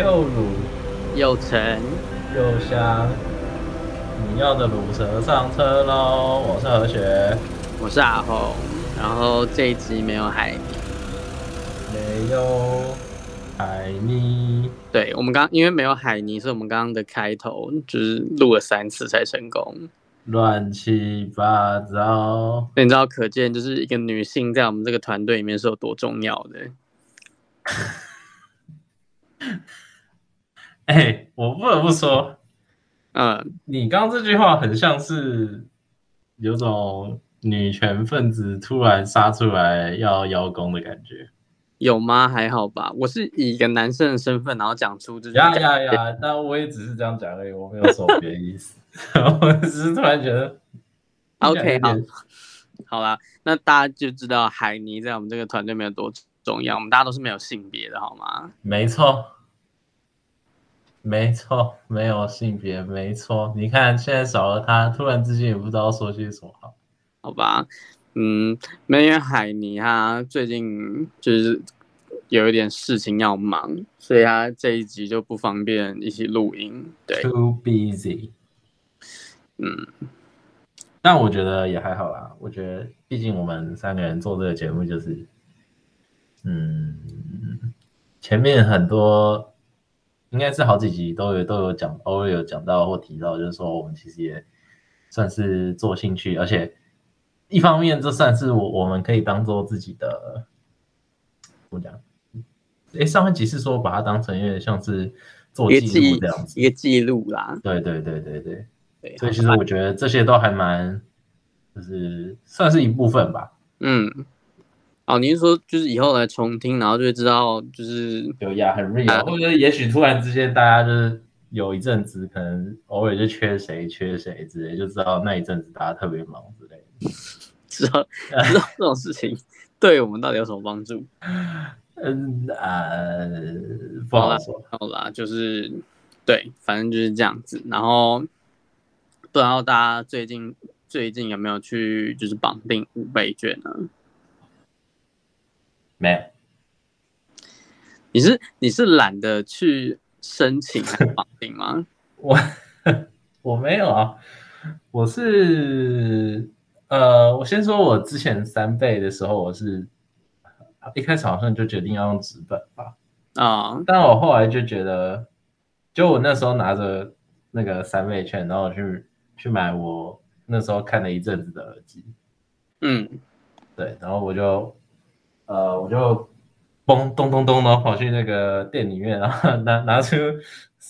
又乳又沉又香，你要的乳蛇上车喽！我是何雪，我是阿红，然后这一集没有海尼，没有海尼。对，我们刚因为没有海泥，所以我们刚刚的开头就是录了三次才成功，乱七八糟。那你知道，可见就是一个女性在我们这个团队里面是有多重要的。哎、欸，我不得不说，嗯，你刚刚这句话很像是有种女权分子突然杀出来要邀功的感觉，有吗？还好吧，我是以一个男生的身份，然后讲出这句呀呀呀，但我也只是这样讲而已，我没有说别的意思，我只是突然觉得，OK，好，好啦，那大家就知道海尼在我们这个团队没有多重要，我们大家都是没有性别的，好吗？没错，没错，没有性别，没错。你看，现在少了他，突然之间也不知道说些什么好。好吧，嗯，没有海尼，他最近就是有一点事情要忙，所以他这一集就不方便一起录音。对，Too busy。嗯，但我觉得也还好啦。我觉得，毕竟我们三个人做这个节目，就是。嗯，前面很多应该是好几集都有都有讲，偶尔有讲到或提到，就是说我们其实也算是做兴趣，而且一方面这算是我我们可以当做自己的怎么讲？哎，上一集是说把它当成有点像是做记录这样子，一个记录啦。对对对对对，对，所以其实我觉得这些都还蛮，就是算是一部分吧。嗯。哦，你是说就是以后来重听，然后就会知道就是有呀，很 real，或者也许突然之间大家就是有一阵子可能偶尔就缺谁缺谁之类，就知道那一阵子大家特别忙之类的，知道知道这种事情对我们到底有什么帮助？嗯呃，不好说。好啦，就是对，反正就是这样子。然后不知道大家最近最近有没有去就是绑定五倍券呢？没有，你是你是懒得去申请还是绑定吗？我 我没有啊，我是呃，我先说我之前三倍的时候，我是一开始好像就决定要用纸本吧，啊、哦，但我后来就觉得，就我那时候拿着那个三倍券，然后去去买我那时候看了一阵子的耳机，嗯，对，然后我就。呃，我就嘣咚咚咚的跑去那个店里面，然后拿拿出，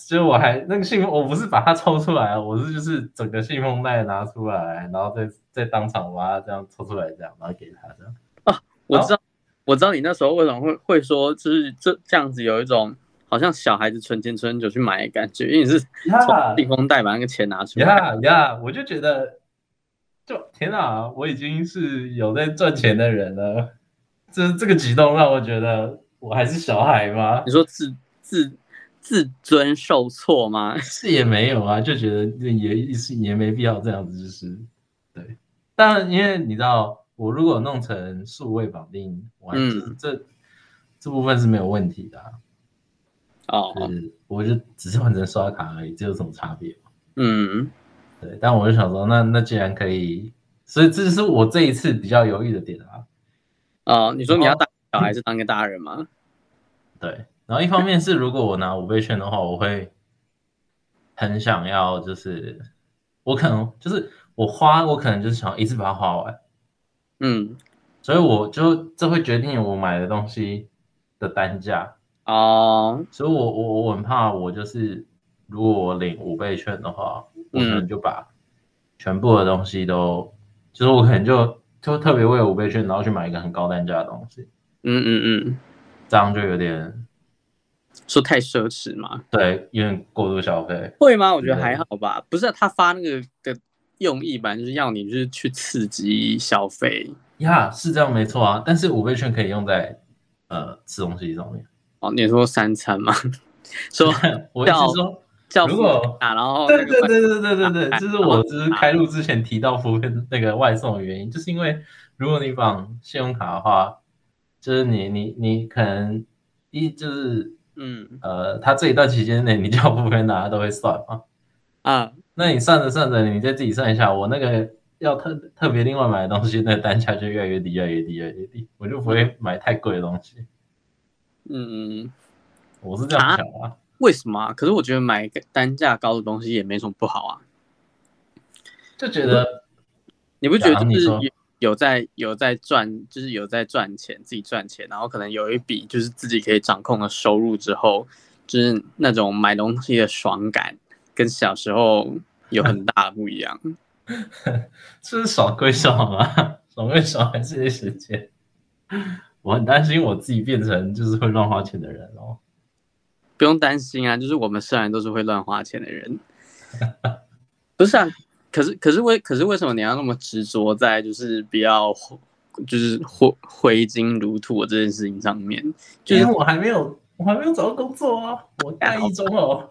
就我还那个信封，我不是把它抽出来，我是就是整个信封袋拿出来，然后再再当场把它这样抽出来，这样然后给他这样。啊，我知道，我知道你那时候为什么会会说，就是这这样子有一种好像小孩子存钱存久去买的感觉，因为你是从信封袋把那个钱拿出来。呀呀，我就觉得，就天哪，我已经是有在赚钱的人了。这这个举动让我觉得我还是小孩吗？你说自自自尊受挫吗？是也没有啊，就觉得也是也没必要这样子，就是对。但因为你知道，我如果弄成数位绑定，嗯，这这部分是没有问题的啊。哦，就是我就只是换成刷卡而已，这有什么差别？嗯，对。但我就想说，那那既然可以，所以这就是我这一次比较犹豫的点啊。哦，你说你要当小孩是当个大人吗？对，然后一方面是如果我拿五倍券的话，我会很想要，就是我可能就是我花，我可能就是想一次把它花完，嗯，所以我就这会决定我买的东西的单价哦，所以我我我很怕我就是如果我领五倍券的话，我可能就把全部的东西都，就是我可能就。就特别为了五倍券，然后去买一个很高单价的东西，嗯嗯嗯，这样就有点说太奢侈嘛？对，有点过度消费。会吗？我觉得还好吧。不是他发那个的用意吧，就是要你就是去刺激消费呀，是这样没错啊。但是五倍券可以用在呃吃东西上面。哦，你说三餐吗？说我意思说。如果啊，然后对对对对对对对，这是我就是开录之前提到服务那个外送的原因，就是因为如果你绑信用卡的话，就是你你你可能一就是嗯，呃，他这一段期间内你叫不会拿，他都会算嘛。啊，那你算着算着，你再自己算一下，我那个要特特别另外买的东西，那单价就越来越低，越来越低，越来越低，我就不会买太贵的东西。嗯，我是这样想啊。为什么啊？可是我觉得买单价高的东西也没什么不好啊。就觉得，你不觉得就是有有在有在赚，就是有在赚钱，自己赚钱，然后可能有一笔就是自己可以掌控的收入之后，就是那种买东西的爽感，跟小时候有很大的不一样。这是爽归爽啊，爽归爽，还是得时间。我很担心我自己变成就是会乱花钱的人哦。不用担心啊，就是我们虽然都是会乱花钱的人，不是啊。可是可是为可是为什么你要那么执着在就是不要就是挥挥金如土的这件事情上面？就是、因为我还没有我还没有找到工作啊，我大一中哦。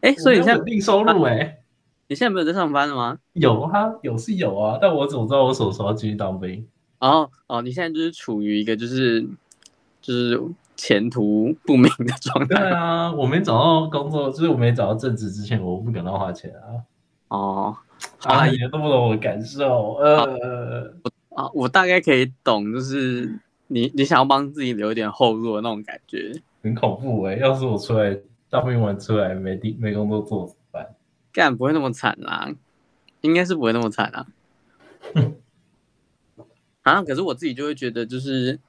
哎、欸，所以你现在稳定收入哎、欸，你现在没有在上班了吗？有啊，有是有啊，但我怎么知道我什么时候要继续当兵？哦哦，你现在就是处于一个就是就是前途不明的状态。对啊，我没找到工作，就是我没找到正职之前，我不敢乱花钱啊。哦，啊，也懂不懂我的感受？呃，我啊，我大概可以懂，就是你你想要帮自己留一点后路的那种感觉，很恐怖哎、欸！要是我出来当兵完出来没地没工作做怎么办？干不会那么惨啦，应该是不会那么惨啦。啊，可是我自己就会觉得，就是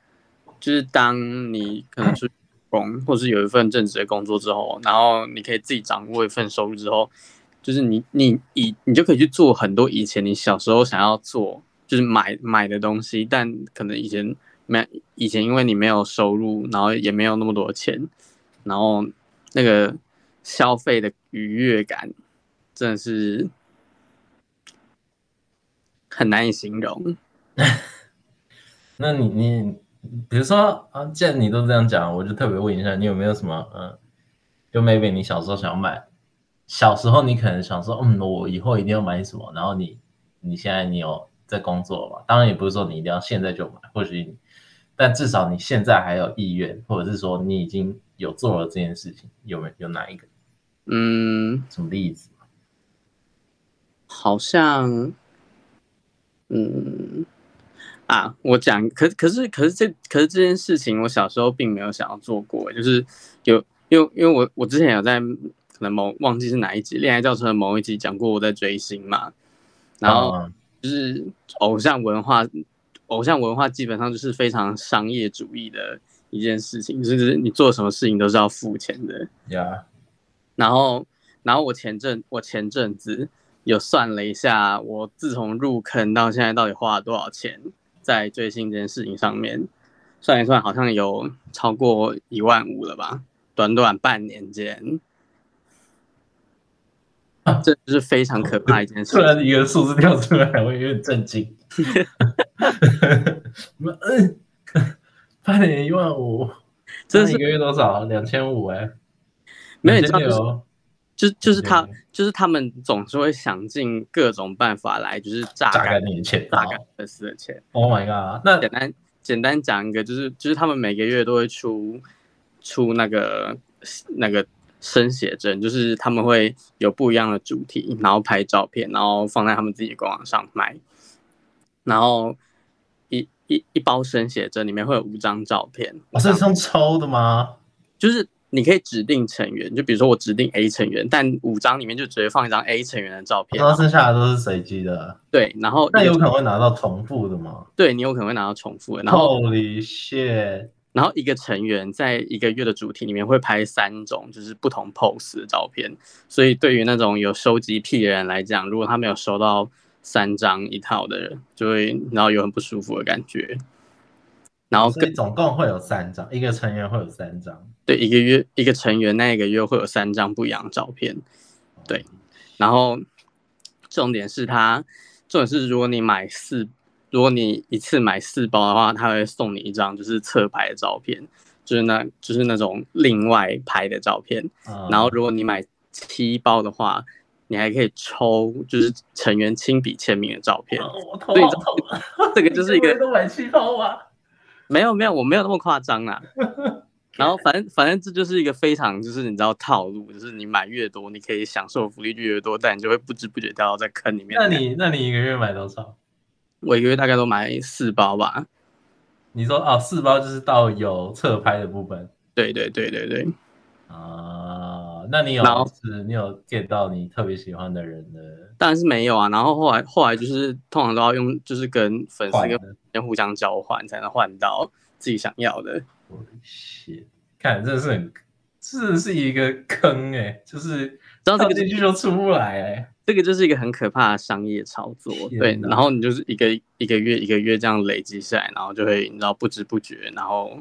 就是当你可能是工，或是有一份正职的工作之后，然后你可以自己掌握一份收入之后。就是你你以你就可以去做很多以前你小时候想要做就是买买的东西，但可能以前没以前因为你没有收入，然后也没有那么多钱，然后那个消费的愉悦感真的是很难以形容。那你你比如说啊，既然你都这样讲，我就特别问一下，你有没有什么嗯，就 maybe 你小时候想要买？小时候你可能想说，嗯，我以后一定要买什么，然后你，你现在你有在工作嘛？当然也不是说你一定要现在就买，或许，但至少你现在还有意愿，或者是说你已经有做了这件事情，有没有，有哪一个？嗯，什么例子？好像，嗯，啊，我讲，可可是可是这可是这件事情，我小时候并没有想要做过，就是有，因为因为我我之前有在。可能某忘记是哪一集《恋爱教程》的某一集讲过我在追星嘛，然后就是偶像文化，偶像文化基本上就是非常商业主义的一件事情，就是你做什么事情都是要付钱的。Yeah. 然后，然后我前阵我前阵子有算了一下，我自从入坑到现在到底花了多少钱在追星这件事情上面，算一算好像有超过一万五了吧，短短半年间。这是非常可怕一件事。突然一个数字跳出来，我有点震惊。嗯，半年一万五，这是一个月多少？两千五哎，没有，就就就是他，就是他们总是会想尽各种办法来，就是榨干你的钱，榨干粉丝的钱。Oh my god！那简单简单讲一个，就是就是他们每个月都会出出那个那个。生写真就是他们会有不一样的主题，然后拍照片，然后放在他们自己的官网上卖。然后一一一包生写真里面会有五张照片。哦，这是用抽的吗？就是你可以指定成员，就比如说我指定 A 成员，但五张里面就直接放一张 A 成员的照片，然后剩下的都是随机的。对，然后那有可能会拿到重复的吗？对，你有可能会拿到重复的。然后 Holy shit！然后一个成员在一个月的主题里面会拍三种，就是不同 pose 的照片。所以对于那种有收集癖的人来讲，如果他没有收到三张一套的人，就会然后有很不舒服的感觉。然后跟总共会有三张，一个成员会有三张。对，一个月一个成员那一个月会有三张不一样的照片。对，然后重点是他，重点是如果你买四。如果你一次买四包的话，他会送你一张就是侧拍的照片，就是那，就是那种另外拍的照片。嗯、然后如果你买七包的话，你还可以抽就是成员亲笔签名的照片。哦、我头好痛啊！这个就是一个 都买七包啊？没有没有，我没有那么夸张啊。然后反正反正这就是一个非常就是你知道套路，就是你买越多，你可以享受福利就越多，但你就会不知不觉掉到在坑里面。那你那你一个月买多少？我一个月大概都买四包吧。你说哦，四包就是到有侧拍的部分。对对对对对。啊，那你有是，你有 get 到你特别喜欢的人的？当然是没有啊。然后后来后来就是通常都要用，就是跟粉丝跟互相交换，才能换到自己想要的。我的天，看这是很，这是一个坑哎、欸，就是这个进去就出不来哎、欸。这个就是一个很可怕的商业操作，对。然后你就是一个一个月一个月这样累积下来，然后就会你知道不知不觉，然后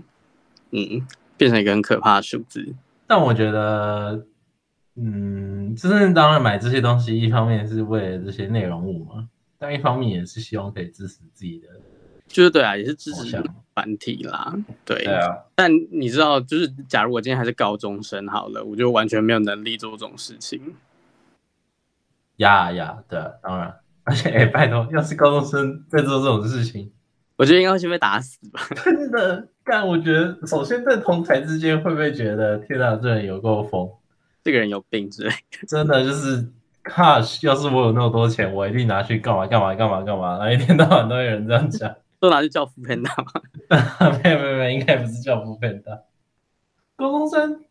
嗯，变成一个很可怕的数字。但我觉得，嗯，真正当然买这些东西，一方面是为了这些内容物嘛，但一方面也是希望可以支持自己的，就是对啊，也是支持团体啦，对。对啊。但你知道，就是假如我今天还是高中生好了，我就完全没有能力做这种事情。呀呀，对啊，当然，而且哎，拜托，要是高中生在做这种事情，我觉得应该会先被打死吧。真的。但我觉得，首先在同台之间会不会觉得，天哪，这人有够疯，这个人有病之类的。真的就是，Gosh，要是我有那么多钱，我一定拿去干嘛干嘛干嘛干嘛。然后一天到晚都有人这样讲，都拿去叫富骗大吗？没有没有没有，应该不是叫富骗大。高中生，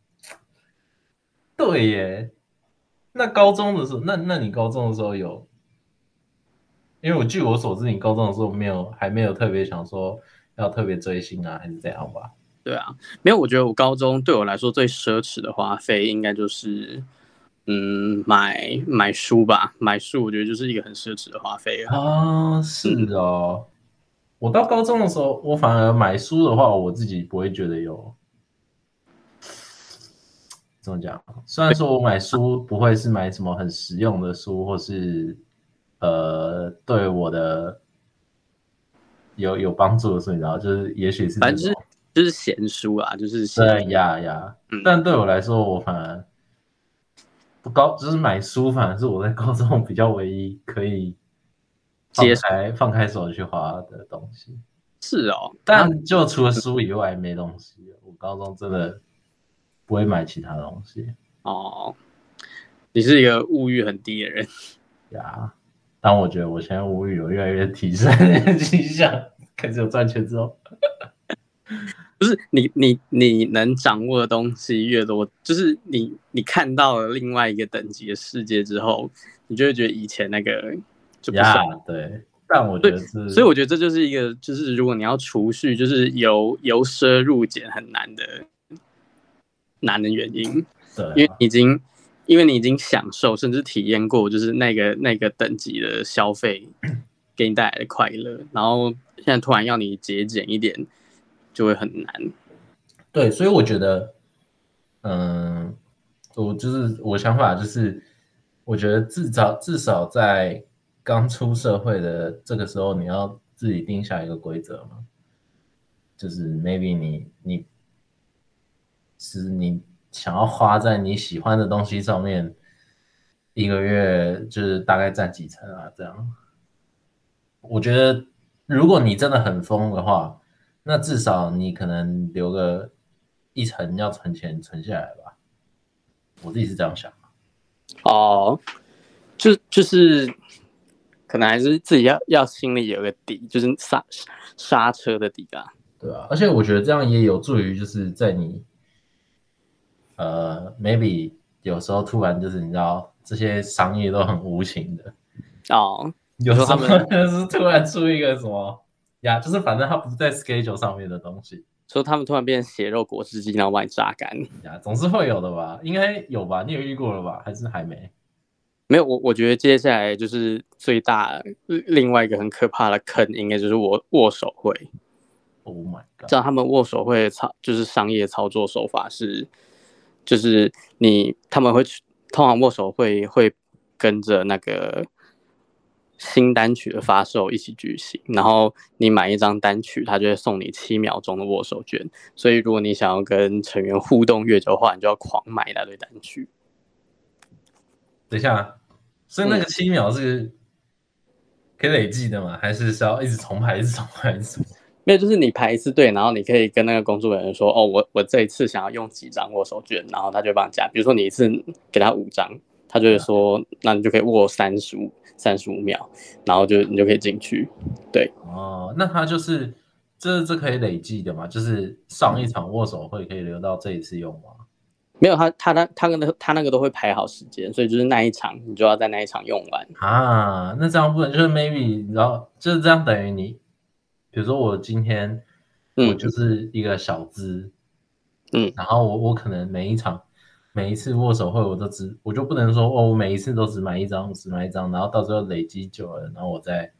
对耶。那高中的时候，那那你高中的时候有？因为我据我所知，你高中的时候没有，还没有特别想说。要特别追星啊，还是怎样吧？对啊，没有。我觉得我高中对我来说最奢侈的花费，应该就是嗯，买买书吧。买书，我觉得就是一个很奢侈的花费啊。是哦，我到高中的时候，我反而买书的话，我自己不会觉得有怎么讲。虽然说我买书不会是买什么很实用的书，或是呃，对我的。有有帮助的书，你知道，就是也许是反正就是就是闲书啊，就是对呀呀。但对我来说，我反而不高，就是买书，反而是我在高中比较唯一可以放开放开手去滑的东西。是哦，但就除了书以外没东西。我高中真的不会买其他东西。哦，你是一个物欲很低的人呀。但我觉得我现在物欲有越来越提升的迹象，开始有赚钱之后，不是你你你能掌握的东西越多，就是你你看到了另外一个等级的世界之后，你就会觉得以前那个就不算。Yeah, 对，但我觉得是，所以我觉得这就是一个，就是如果你要储蓄，就是由由奢入俭很难的难的原因，对啊，因为已经。因为你已经享受甚至体验过，就是那个那个等级的消费给你带来的快乐，然后现在突然要你节俭一点，就会很难。对，所以我觉得，嗯，我就是我想法就是，我觉得至少至少在刚出社会的这个时候，你要自己定下一个规则嘛，就是 maybe 你你是你。想要花在你喜欢的东西上面，一个月就是大概占几成啊？这样，我觉得如果你真的很疯的话，那至少你可能留个一成要存钱存下来吧。我自己是这样想。哦，就就是可能还是自己要要心里有个底，就是刹刹车的底啊。对啊，而且我觉得这样也有助于就是在你。呃，maybe 有时候突然就是你知道，这些商业都很无情的哦。有时候他们就是突然出一个什么呀，就是反正他不是在 schedule 上面的东西，所以他们突然变成血肉果汁机，然后把你榨干呀，总是会有的吧？应该有吧？你有遇过了吧？还是还没？没有，我我觉得接下来就是最大另外一个很可怕的坑，应该就是握握手会。Oh my god！知道他们握手会操就是商业操作手法是。就是你他们会通常握手会会跟着那个新单曲的发售一起举行，然后你买一张单曲，他就会送你七秒钟的握手券。所以如果你想要跟成员互动越久的话，你就要狂买一大堆单曲。等一下，所以那个七秒是可以累计的吗？还是是要一直重排，一直重排，一直重排？没有，就是你排一次队，然后你可以跟那个工作人员说，哦，我我这一次想要用几张握手券，然后他就帮你加。比如说你一次给他五张，他就会说，嗯、那你就可以握三十五三十五秒，然后就你就可以进去。对，哦，那他就是这这可以累计的嘛？就是上一场握手会可以留到这一次用吗？嗯、没有，他他他他跟那他那个都会排好时间，所以就是那一场你就要在那一场用完啊。那这样不能就是 maybe 然后就是这样等于你。比如说我今天，我就是一个小资，嗯，然后我我可能每一场每一次握手会我都只我就不能说哦，我每一次都只买一张，只买一张，然后到最后累积久了，然后我再，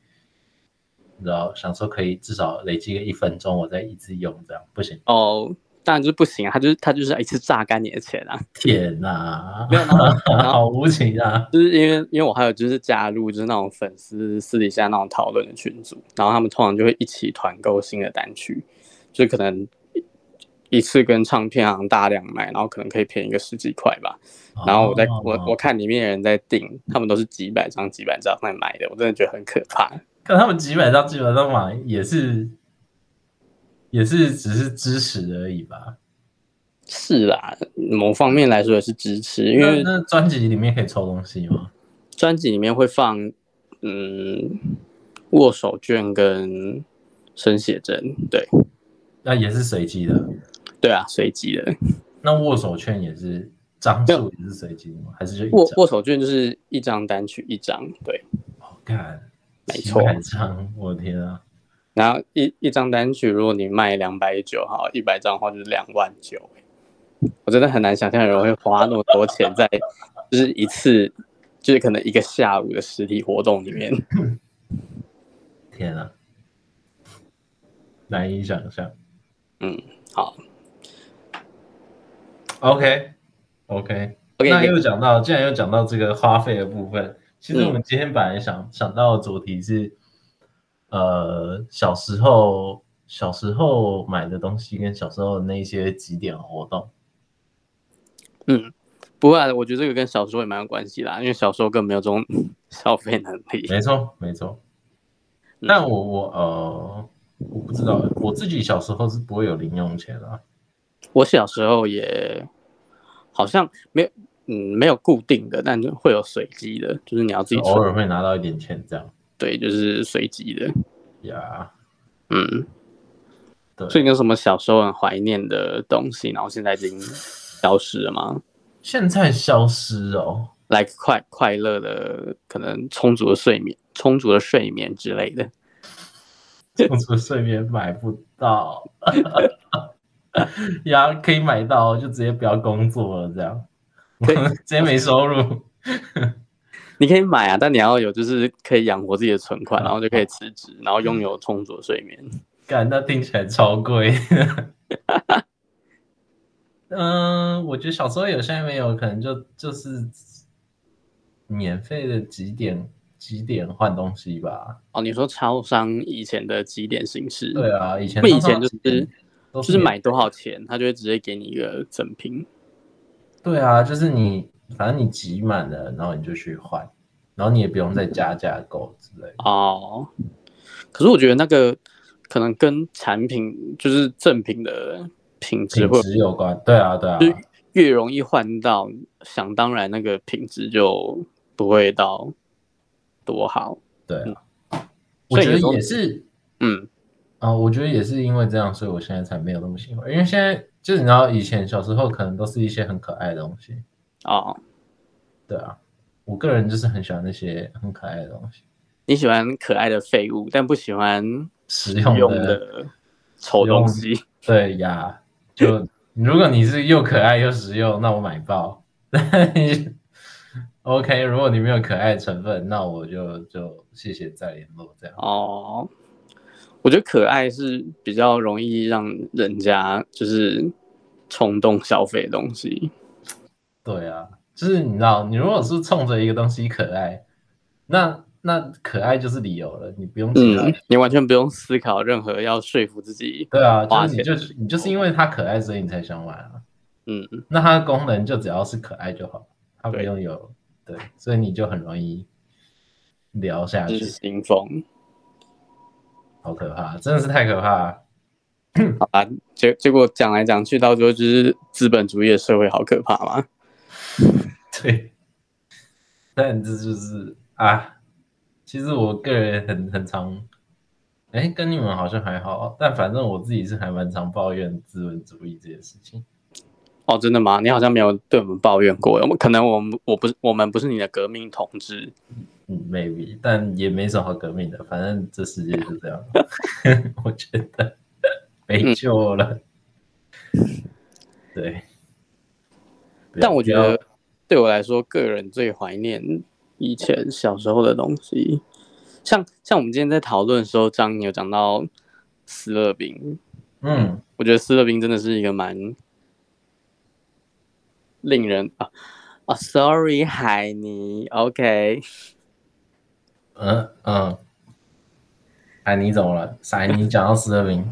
你知道想说可以至少累积个一分钟，我再一直用这样不行哦。当然就是不行啊，他就是他就是一次榨干你的钱啊！天哪，没有，好无情啊！就是因为因为我还有就是加入就是那种粉丝私底下那种讨论的群组，然后他们通常就会一起团购新的单曲，就可能一次跟唱片行大量买，然后可能可以便宜个十几块吧。然后我在、哦、我我看里面的人在订，他们都是几百张几百张在买的，我真的觉得很可怕。可他们几百张几百张买也是。也是只是支持而已吧，是啦，某方面来说也是支持，因为那专辑里面可以抽东西吗？专辑里面会放，嗯，握手券跟生写真，对，那也是随机的，对啊，随机的。那握手券也是张数也是随机的吗？还是就握握手券就是一张单曲一张，对，好看，没错，张，我的天啊！然后一一张单曲，如果你卖两百九，哈，一百张的话就是两万九。我真的很难想象有人会花那么多钱在，就是一次，就是可能一个下午的实体活动里面。天啊，难以想象。嗯，好。OK，OK，OK。那又讲到，既然又讲到这个花费的部分，其实我们今天本来想、嗯、想到的主题是。呃，小时候小时候买的东西跟小时候的那些几点活动，嗯，不会啊，我觉得这个跟小时候也蛮有关系啦，因为小时候更没有这种 消费能力。没错，没错。但我我呃，我不知道，我自己小时候是不会有零用钱的。我小时候也好像没有，嗯，没有固定的，但会有随机的，就是你要自己偶尔会拿到一点钱这样。对，就是随机的。呀，yeah, 嗯，对，所以你有什么小时候很怀念的东西，然后现在已经消失了吗？现在消失哦，like 快快乐的，可能充足的睡眠，充足的睡眠之类的，充足的睡眠买不到，呀，可以买到，就直接不要工作了，这样，直接没收入。你可以买啊，但你要有就是可以养活自己的存款，然后就可以辞职，然后拥有充足的睡眠。干，那听起来超贵。嗯，我觉得小时候有，现在没有，可能就就是免费的几点，几点换东西吧。哦，你说超商以前的几点形式？对啊，以前不以前就是是就是买多少钱，他就会直接给你一个赠品。对啊，就是你。反正你集满了，然后你就去换，然后你也不用再加价购之类的。哦，可是我觉得那个可能跟产品就是正品的品质会有关。对啊，对啊，就越容易换到，想当然那个品质就不会到多好。对啊，嗯、我觉得也是，嗯，啊、哦，我觉得也是因为这样，所以我现在才没有那么喜欢。因为现在就是你知道，以前小时候可能都是一些很可爱的东西。哦，对啊，我个人就是很喜欢那些很可爱的东西。你喜欢可爱的废物，但不喜欢实用的丑东西。对呀，就 如果你是又可爱又实用，那我买爆。OK，如果你没有可爱的成分，那我就就谢谢再联络这样。哦，我觉得可爱是比较容易让人家就是冲动消费的东西。对啊，就是你知道，你如果是冲着一个东西可爱，那那可爱就是理由了，你不用其他、嗯，你完全不用思考任何要说服自己。对啊，就是你就是你就是因为它可爱，所以你才想买啊。嗯，那它的功能就只要是可爱就好，它不用有对，对，所以你就很容易聊下去。是新风。好可怕，真的是太可怕了。好吧，结结果讲来讲去，到最后就是资本主义的社会好可怕嘛。对，但这就是啊，其实我个人很很常，哎，跟你们好像还好，但反正我自己是还蛮常抱怨资本主义这件事情。哦，真的吗？你好像没有对我们抱怨过，我们可能我们我不是我们不是你的革命同志，嗯，maybe，但也没什么好革命的，反正这世界就这样 我觉得。没救了，嗯、对。但我觉得对我来说，个人最怀念以前小时候的东西，像像我们今天在讨论的时候，张有讲到思乐冰，嗯，我觉得思乐冰真的是一个蛮令人啊啊，sorry，海尼，OK，嗯嗯，海尼怎么了？海尼讲到思乐冰。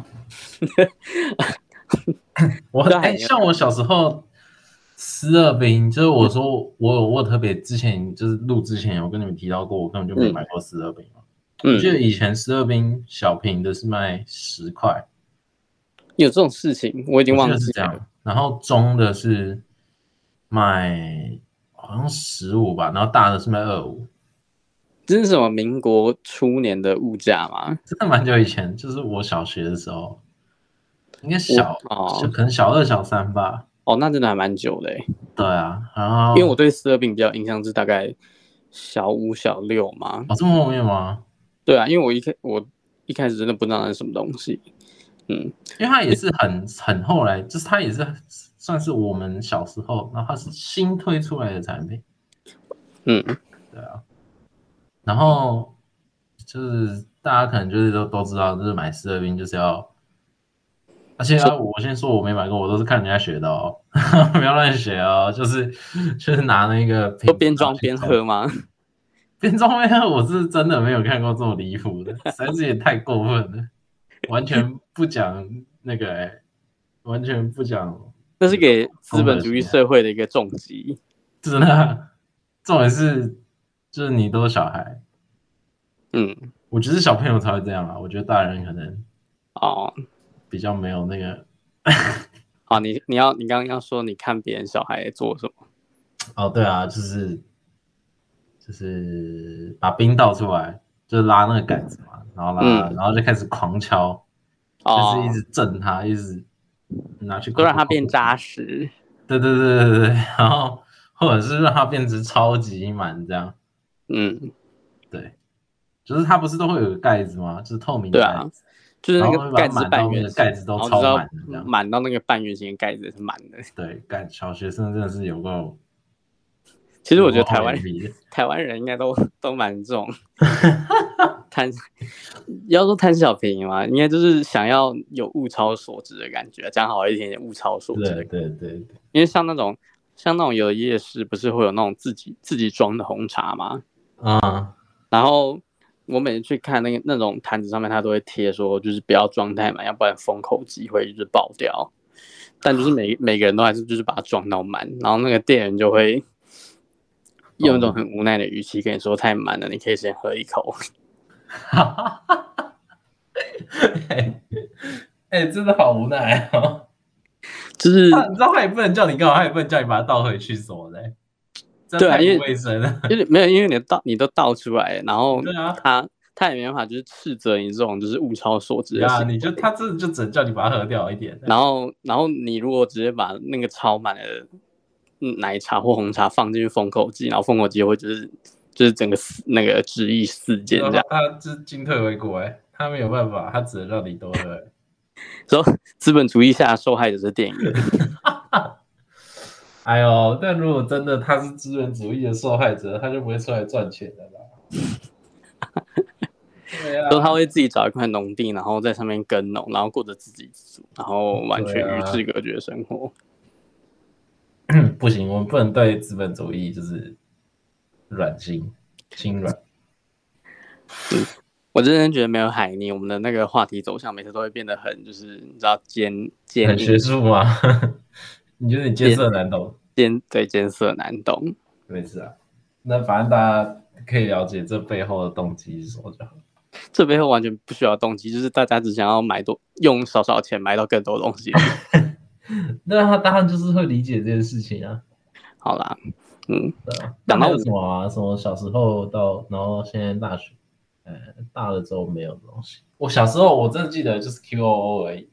我哎、欸，像我小时候，思乐冰就是我说我有我特别之前就是录之前有跟你们提到过，我根本就没买过思乐冰嘛。嗯，我记得以前思乐冰小瓶的是卖十块，有这种事情我已经忘记了。是这样，然后中的是卖好像十五吧，然后大的是卖二五。这是什么民国初年的物价吗？真的蛮久以前，就是我小学的时候，应该小哦，就可能小二小三吧。哦，那真的还蛮久的。对啊，然后因为我对四二病比较印象是大概小五小六嘛。哦，这么后面吗？对啊，因为我一开我一开始真的不知道那是什么东西。嗯，因为它也是很很后来，就是它也是算是我们小时候，然后它是新推出来的产品。嗯，对啊。然后就是大家可能就是都都知道，就是买思乐冰就是要，而且啊，我先说我没买过，我都是看人家学的哦，不要乱学哦，就是就是拿那个都边装边喝吗？边装边喝，我是真的没有看过这么离谱的，实在是也太过分了，完全不讲那个哎、欸，完全不讲，那是给资本主义社会的一个重击，真的，重点是。就是你都是小孩，嗯，我觉得小朋友才会这样啊。我觉得大人可能哦比较没有那个。啊，你你要你刚刚要说你看别人小孩做什么？哦，对啊，就是就是把冰倒出来，就是拉那个杆子嘛，然后拉，嗯、然后就开始狂敲，哦、就是一直震它，一直拿去，都让它变扎实。对对对对对对，然后或者是让它变成超级满这样。嗯，对，就是它不是都会有个盖子吗？就是透明的盖子，对啊，就是那个盖子半圆盖子都超满的，满到那个半圆形的盖子也是满的。对，盖小学生真的是有够。其实我觉得台湾台湾人应该都 都蛮这种贪，要说贪小便宜嘛，应该就是想要有物超所值的感觉，讲好一点点物超所值。对对对对，因为像那种像那种有的夜市不是会有那种自己自己装的红茶吗？啊，uh, 然后我每次去看那个那种摊子上面，他都会贴说，就是不要装太满，要不然封口机会就是爆掉。但就是每每个人都还是就是把它装到满，然后那个店员就会用一种很无奈的语气跟你说太满了，你可以先喝一口。哈哈哈哈哎，真的好无奈哦。就是你知道他也不能叫你干嘛，他也不能叫你把它倒回去什么的。对啊，因为因为没有，因为你倒你都倒出来，然后他他也没办法，就是斥责你这种就是物超所值的事。你就他这就只能叫你把它喝掉一点。然后然后你如果直接把那个超满的奶茶或红茶放进去封口机，然后封口机会就是就是整个那个执意四溅这样。他是进退维谷哎，他没有办法，他只能让你多喝。说资本主义下受害者是电影。哎呦，但如果真的他是资本主义的受害者，他就不会出来赚钱的啦。对他会自己找一块农地，然后在上面耕农，然后过着自给自足，然后完全与世隔绝的生活。啊、不行，我们不能对资本主义就是软心心软。嗯，我真的觉得没有海尼，我们的那个话题走向每次都会变得很就是你知道艰艰很学术吗？你觉得你艰涩难懂？艰对艰涩难懂，没事啊。那反正大家可以了解这背后的动机是什么就好。这背后完全不需要动机，就是大家只想要买多，用少少钱买到更多东西。那他当然就是会理解这件事情啊。好啦，嗯，讲到什么啊？什么小时候到，然后现在大学，呃，大了之后没有东西。我小时候我真的记得就是 Q O O 而已。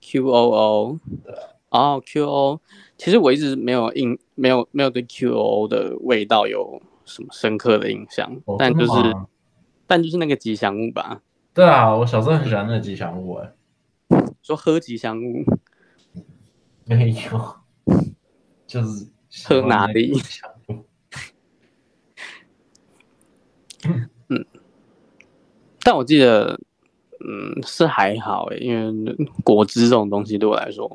Q O O，对，哦，Q O，其实我一直没有印，没有没有对 Q O O 的味道有什么深刻的印象，哦、但就是，但就是那个吉祥物吧。对啊，我小时候很喜欢那个吉祥物，哎，说喝吉祥物，没有，就是喝哪里？嗯，但我记得。嗯，是还好诶，因为果汁这种东西对我来说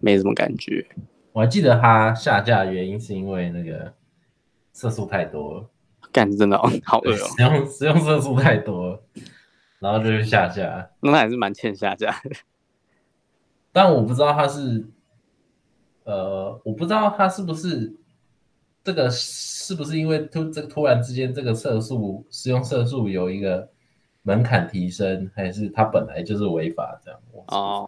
没什么感觉。我还记得它下架的原因是因为那个色素太多了，干真的哦，好饿哦，使用使用色素太多了，然后就是下架。那还是蛮欠下架的。但我不知道它是，呃，我不知道它是不是这个是不是因为突这个突然之间这个色素使用色素有一个。门槛提升，还是它本来就是违法这样？我哦，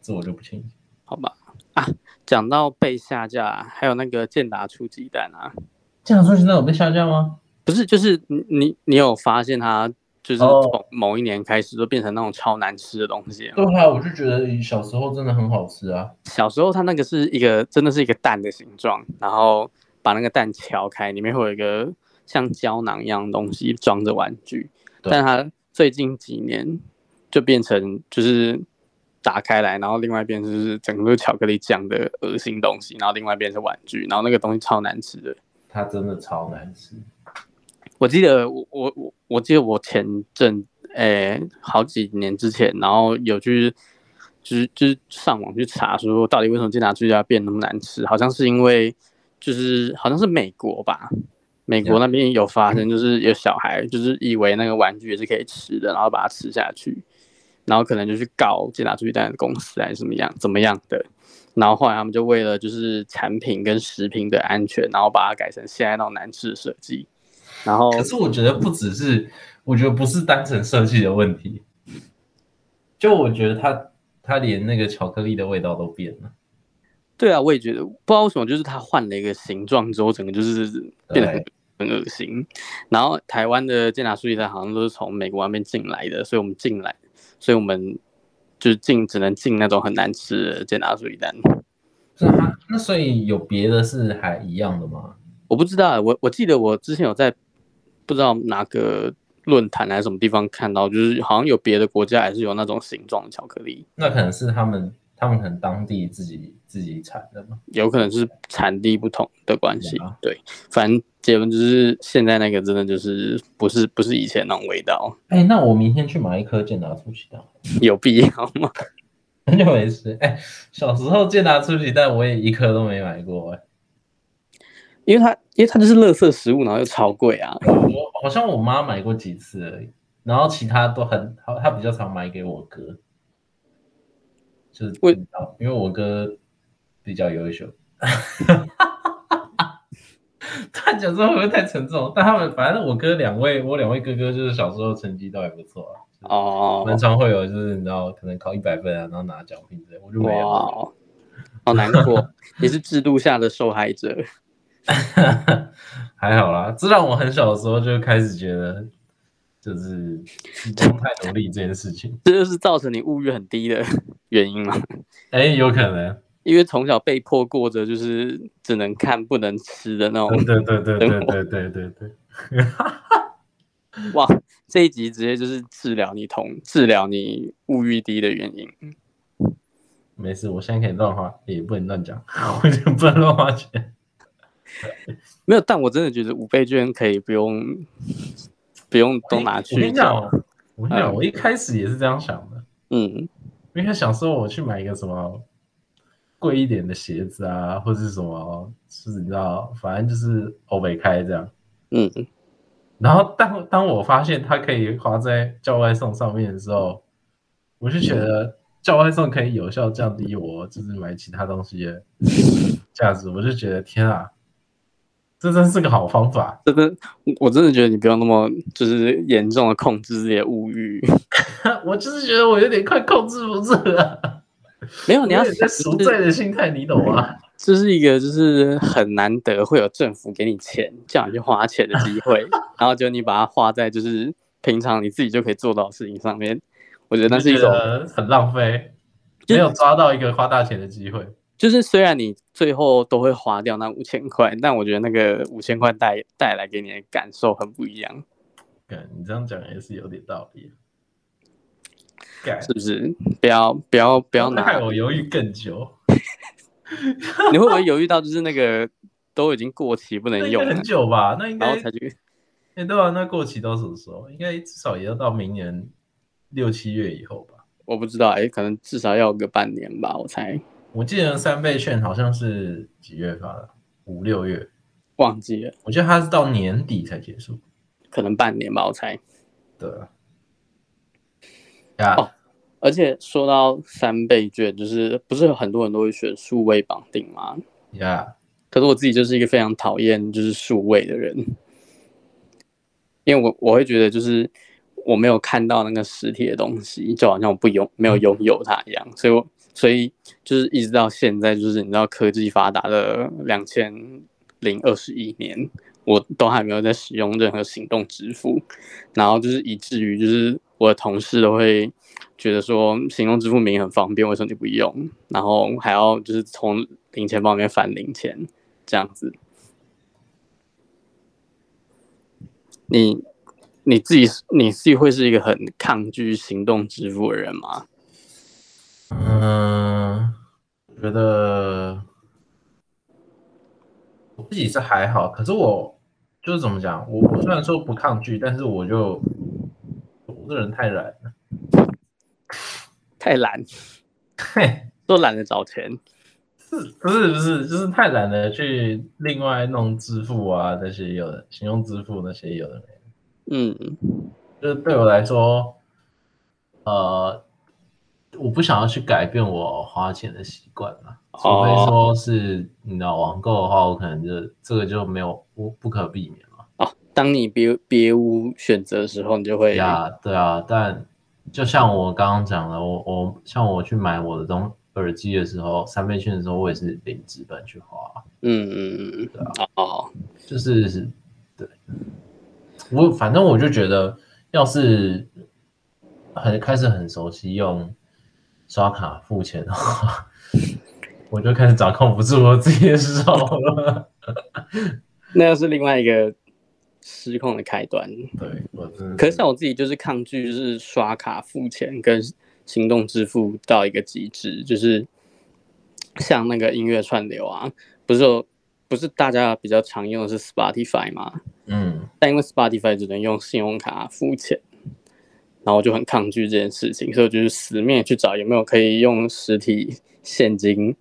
这我就不清楚。好吧，啊，讲到被下架，还有那个健达出鸡蛋啊，健达出鸡蛋有被下架吗？不是，就是你你有发现它就是从某一年开始就变成那种超难吃的东西？对啊，我就觉得小时候真的很好吃啊。小时候它那个是一个真的是一个蛋的形状，然后把那个蛋敲开，里面会有一个像胶囊一样的东西装着玩具，但它。最近几年就变成就是打开来，然后另外一边就是整个巧克力酱的恶心东西，然后另外一边是玩具，然后那个东西超难吃的。它真的超难吃。我记得我我我我记得我前阵诶、欸、好几年之前，然后有去就是就是上网去查说到底为什么健达出鸡蛋变那么难吃，好像是因为就是好像是美国吧。美国那边有发生，就是有小孩就是以为那个玩具也是可以吃的，然后把它吃下去，然后可能就去告健达出去蛋的公司还是怎么样怎么样的，然后后来他们就为了就是产品跟食品的安全，然后把它改成现在那种难吃的设计。然后可是我觉得不只是，我觉得不是单纯设计的问题，就我觉得它它连那个巧克力的味道都变了。对啊，我也觉得不知道为什么，就是它换了一个形状之后，整个就是变得很。很恶心，然后台湾的健达出鸡蛋好像都是从美国那边进来的，所以我们进来，所以我们就是进只能进那种很难吃的健达数据蛋。是啊，那所以有别的是还一样的吗？我不知道，我我记得我之前有在不知道哪个论坛还是什么地方看到，就是好像有别的国家还是有那种形状的巧克力。那可能是他们。他们可能当地自己自己产的吗，有可能是产地不同的关系。啊、对，反正结论就是现在那个真的就是不是不是以前那种味道。哎、欸，那我明天去买一颗健达出奇蛋，有必要吗？很久没吃。哎、欸，小时候健达出奇蛋我也一颗都没买过哎、欸，因为它因为它就是垃圾食物，然后又超贵啊。我好像我妈买过几次而已，然后其他都很好，她比较常买给我哥。就是为因为我哥比较优秀，他讲这话会不会太沉重？但他们反正我哥两位，我两位哥哥就是小时候成绩都还不错啊。哦，蛮常会有就是你知道可能考一百分啊，然后拿奖品之类，我就没有。好难过，也是制度下的受害者。还好啦，这让我很小的时候就开始觉得。就是不用太努力这件事情，这就是造成你物欲很低的原因吗？哎、欸，有可能，因为从小被迫过着就是只能看不能吃的那种。对对对对对对对对。哇，这一集直接就是治疗你同治疗你物欲低的原因。没事，我现在可以乱花，也不能乱讲，我就不能乱花钱。没有，但我真的觉得五倍券可以不用。不用都拿去。我跟你讲，我跟你讲，我一开始也是这样想的。嗯，因为想说我去买一个什么贵一点的鞋子啊，或者是什么，就是你知道，反正就是欧美开这样。嗯。然后当当我发现它可以花在叫外送上面的时候，我就觉得叫外送可以有效降低我就是买其他东西的价值。我就觉得天啊，这真是个好方法。真的，我真的觉得你不要那么就是严重的控制自己的物欲。我就是觉得我有点快控制不住了。没有，你要在赎罪的心态，你懂吗？这是一个就是很难得会有政府给你钱，叫你去花钱的机会，然后就你把它花在就是平常你自己就可以做到的事情上面。我觉得那是一种很浪费，没有抓到一个花大钱的机会。就是虽然你最后都会花掉那五千块，但我觉得那个五千块带带来给你的感受很不一样。你这样讲也是有点道理。是不是？不要不要不要拿害我犹豫更久。你会不会犹豫到就是那个都已经过期不能用？很久吧？那应该才去。哎，对啊，那过期到什么时候？应该至少也要到明年六七月以后吧？我不知道，哎，可能至少要个半年吧，我猜。我记得三倍券好像是几月发的？五六月？忘记了。我觉得它是到年底才结束，可能半年吧，我猜。对。哦，而且说到三倍券，就是不是有很多人都会选数位绑定吗？Yeah，可是我自己就是一个非常讨厌就是数位的人，因为我我会觉得就是我没有看到那个实体的东西，就好像我不拥没有拥有它一样，所以我所以就是一直到现在，就是你知道科技发达的两千零二十一年，我都还没有在使用任何行动支付，然后就是以至于就是。我的同事都会觉得说，行动支付明很方便，为什么你不用？然后还要就是从零钱包里面返零钱，这样子。你你自己你自己会是一个很抗拒行动支付的人吗？嗯，觉得我自己是还好，可是我就是怎么讲，我我虽然说不抗拒，但是我就。这人太懒了，太懒，嘿，都懒得找钱，是不是不是，就是太懒得去另外弄支付啊，那些有的信用支付那些有的没，嗯，就是对我来说，呃，我不想要去改变我花钱的习惯嘛，除非说是你知道网购的话，我可能就这个就没有不不可避免。当你别别无选择的时候，你就会呀，对啊。但就像我刚刚讲的，我我像我去买我的东耳机的时候，三倍券的时候，我也是零纸本去花。嗯嗯嗯，对啊。哦，就是对。我反正我就觉得，要是很开始很熟悉用刷卡付钱的话，我就开始掌控不住我自己的手了。那又是另外一个。失控的开端，对，我。可是像我自己就是抗拒，就是刷卡付钱跟行动支付到一个极致，就是像那个音乐串流啊，不是说不是大家比较常用的是 Spotify 吗？嗯，但因为 Spotify 只能用信用卡付钱，然后我就很抗拒这件事情，所以我就是死命去找有没有可以用实体现金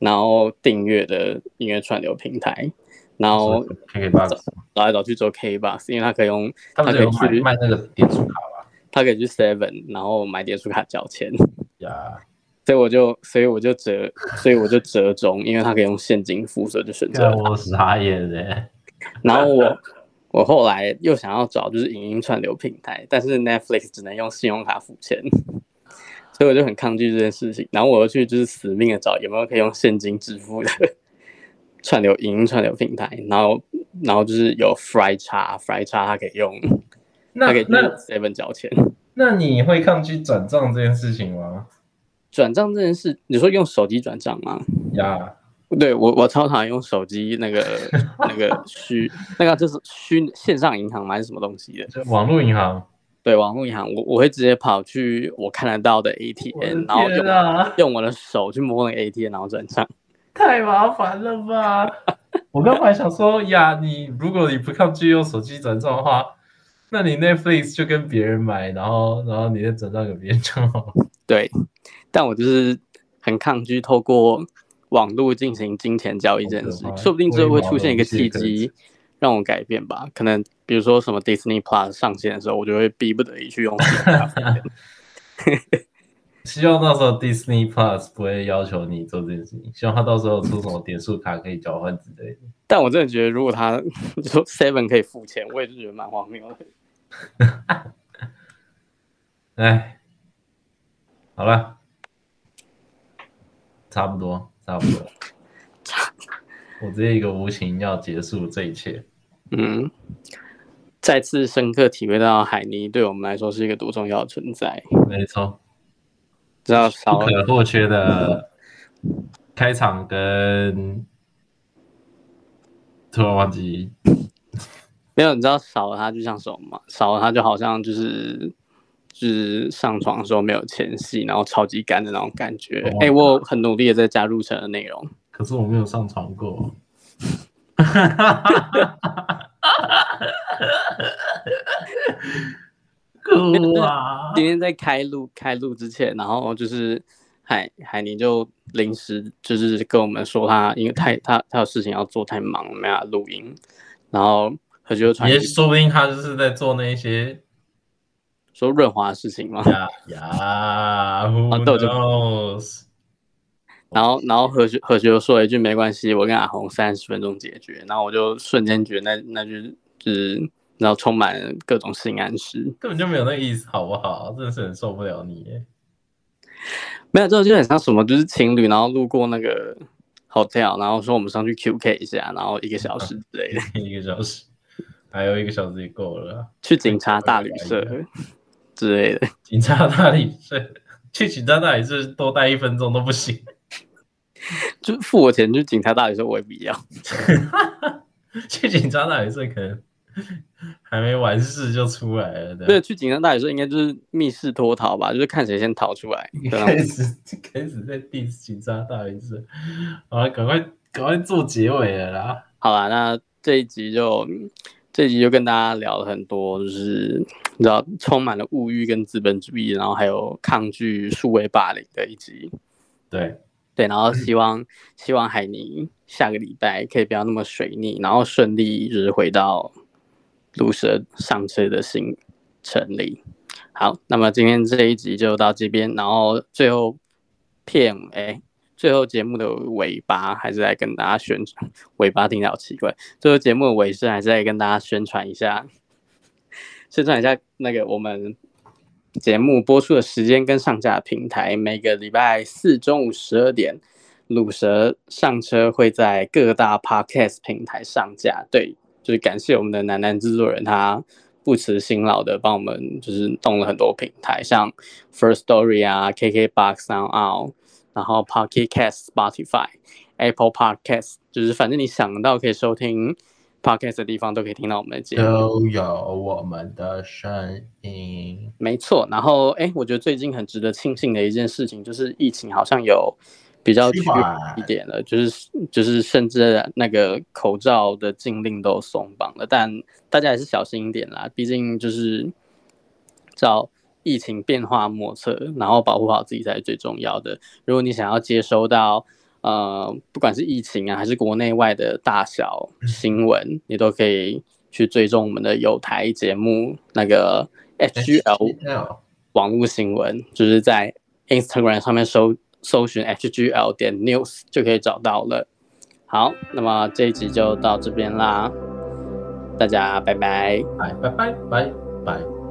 然后订阅的音乐串流平台。然后 KKBOX 找来找去做 KKBOX，因为他可以用，他可以去卖那个点数卡吧，他可以去 Seven，然后买点数卡交钱。呀，所以我就，所以我就折，所以我就折中，因为他可以用现金付，所以就选择。我傻眼嘞。然后我，我后来又想要找就是影音串流平台，但是 Netflix 只能用信用卡付钱，所以我就很抗拒这件事情。然后我又去就是死命的找有没有可以用现金支付的。串流影音串流平台，然后然后就是有 Flycha，Flycha 它可以用，那它可以用 Seven 交钱。那你会抗拒转账这件事情吗？转账这件事，你说用手机转账吗？呀，Yeah. 对我我超讨厌用手机那个 那个虚那个就是虚线上银行吗？还是什么东西的？网络银行。对，网络银行，我我会直接跑去我看得到的 ATM，然后用用我的手去摸那个 ATM，然后转账。太麻烦了吧！我刚才想说呀，你如果你不抗拒用手机转账的话，那你 Netflix 就跟别人买，然后然后你再转账给别人就好。对，但我就是很抗拒透过网络进行金钱交易这件事，说不定之后会出现一个契机让我改变吧。可能比如说什么 Disney Plus 上线的时候，我就会逼不得已去用。希望到时候 Disney Plus 不会要求你做这件事情。希望他到时候出什么点数卡可以交换之类的。但我真的觉得，如果他说 Seven 可以付钱，我也是觉得蛮荒谬的。哎，好了，差不多，差不多。我直接一个无情要结束这一切。嗯，再次深刻体会到海尼对我们来说是一个多重要的存在。没错，知道少不可或缺的开场跟突然忘记，没有，你知道少了他就像什么吗？少了他就好像就是就是上床的时候没有前戏，然后超级干的那种感觉。哎、我很努力的在加入成的内容。可是我没有上床过。哈哈哈哈哈！哭啊！今天在开录开录之前，然后就是海海宁就临时就是跟我们说他因为太他他有事情要做，太忙了没法录音。然后何就传，也说不定他就是在做那些说润滑的事情嘛。呀呀，Who knows？然后，然后何学何学又说了一句：“没关系，我跟阿红三十分钟解决。”然后我就瞬间觉得那那句就是然后充满各种性暗示，根本就没有那个意思，好不好？真的是很受不了你耶。没有，这就很像什么，就是情侣，然后路过那个 hotel，然后说我们上去 QK 一下，然后一个小时之类的，一个小时，还有一个小时也够了。去警察大旅社之类的，警察大旅社，去警察大旅社多待一分钟都不行。就付我钱去警察大旅社，我也不要。去警察大旅社可能 还没完事就出来了。对，去警察大旅社应该就是密室脱逃吧，就是看谁先逃出来。开始开始在 diss 警察大旅社，好了，赶快赶快做结尾了啦。好了，那这一集就这一集就跟大家聊了很多，就是你知道充满了物欲跟资本主义，然后还有抗拒数位霸凌的一集。对。对，然后希望希望海尼下个礼拜可以不要那么水逆，然后顺利就是回到鲁蛇上车的行程里。好，那么今天这一集就到这边，然后最后片哎，最后节目的尾巴还是来跟大家宣传，尾巴听起来好奇怪，最后节目的尾声还是来跟大家宣传一下，宣传一下那个我们。节目播出的时间跟上架平台，每个礼拜四中午十二点，鲁蛇上车会在各大 podcast 平台上架。对，就是感谢我们的楠楠制作人，他不辞辛劳的帮我们，就是动了很多平台，像 First Story 啊、KKBox、SoundOn，然后 Pocket Cast、Spotify、Apple Podcast，就是反正你想到可以收听。Podcast 的地方都可以听到我们的节目，都有我们的声音。没错，然后哎，我觉得最近很值得庆幸的一件事情，就是疫情好像有比较趋缓一点了，就是就是甚至那个口罩的禁令都松绑了，但大家还是小心一点啦，毕竟就是照疫情变化莫测，然后保护好自己才是最重要的。如果你想要接收到。呃，不管是疫情啊，还是国内外的大小新闻，嗯、你都可以去追踪我们的有台节目那个 HGL 网络新闻，就是在 Instagram 上面搜搜寻 HGL 点 News 就可以找到了。好，那么这一集就到这边啦，大家拜拜，拜拜拜拜拜。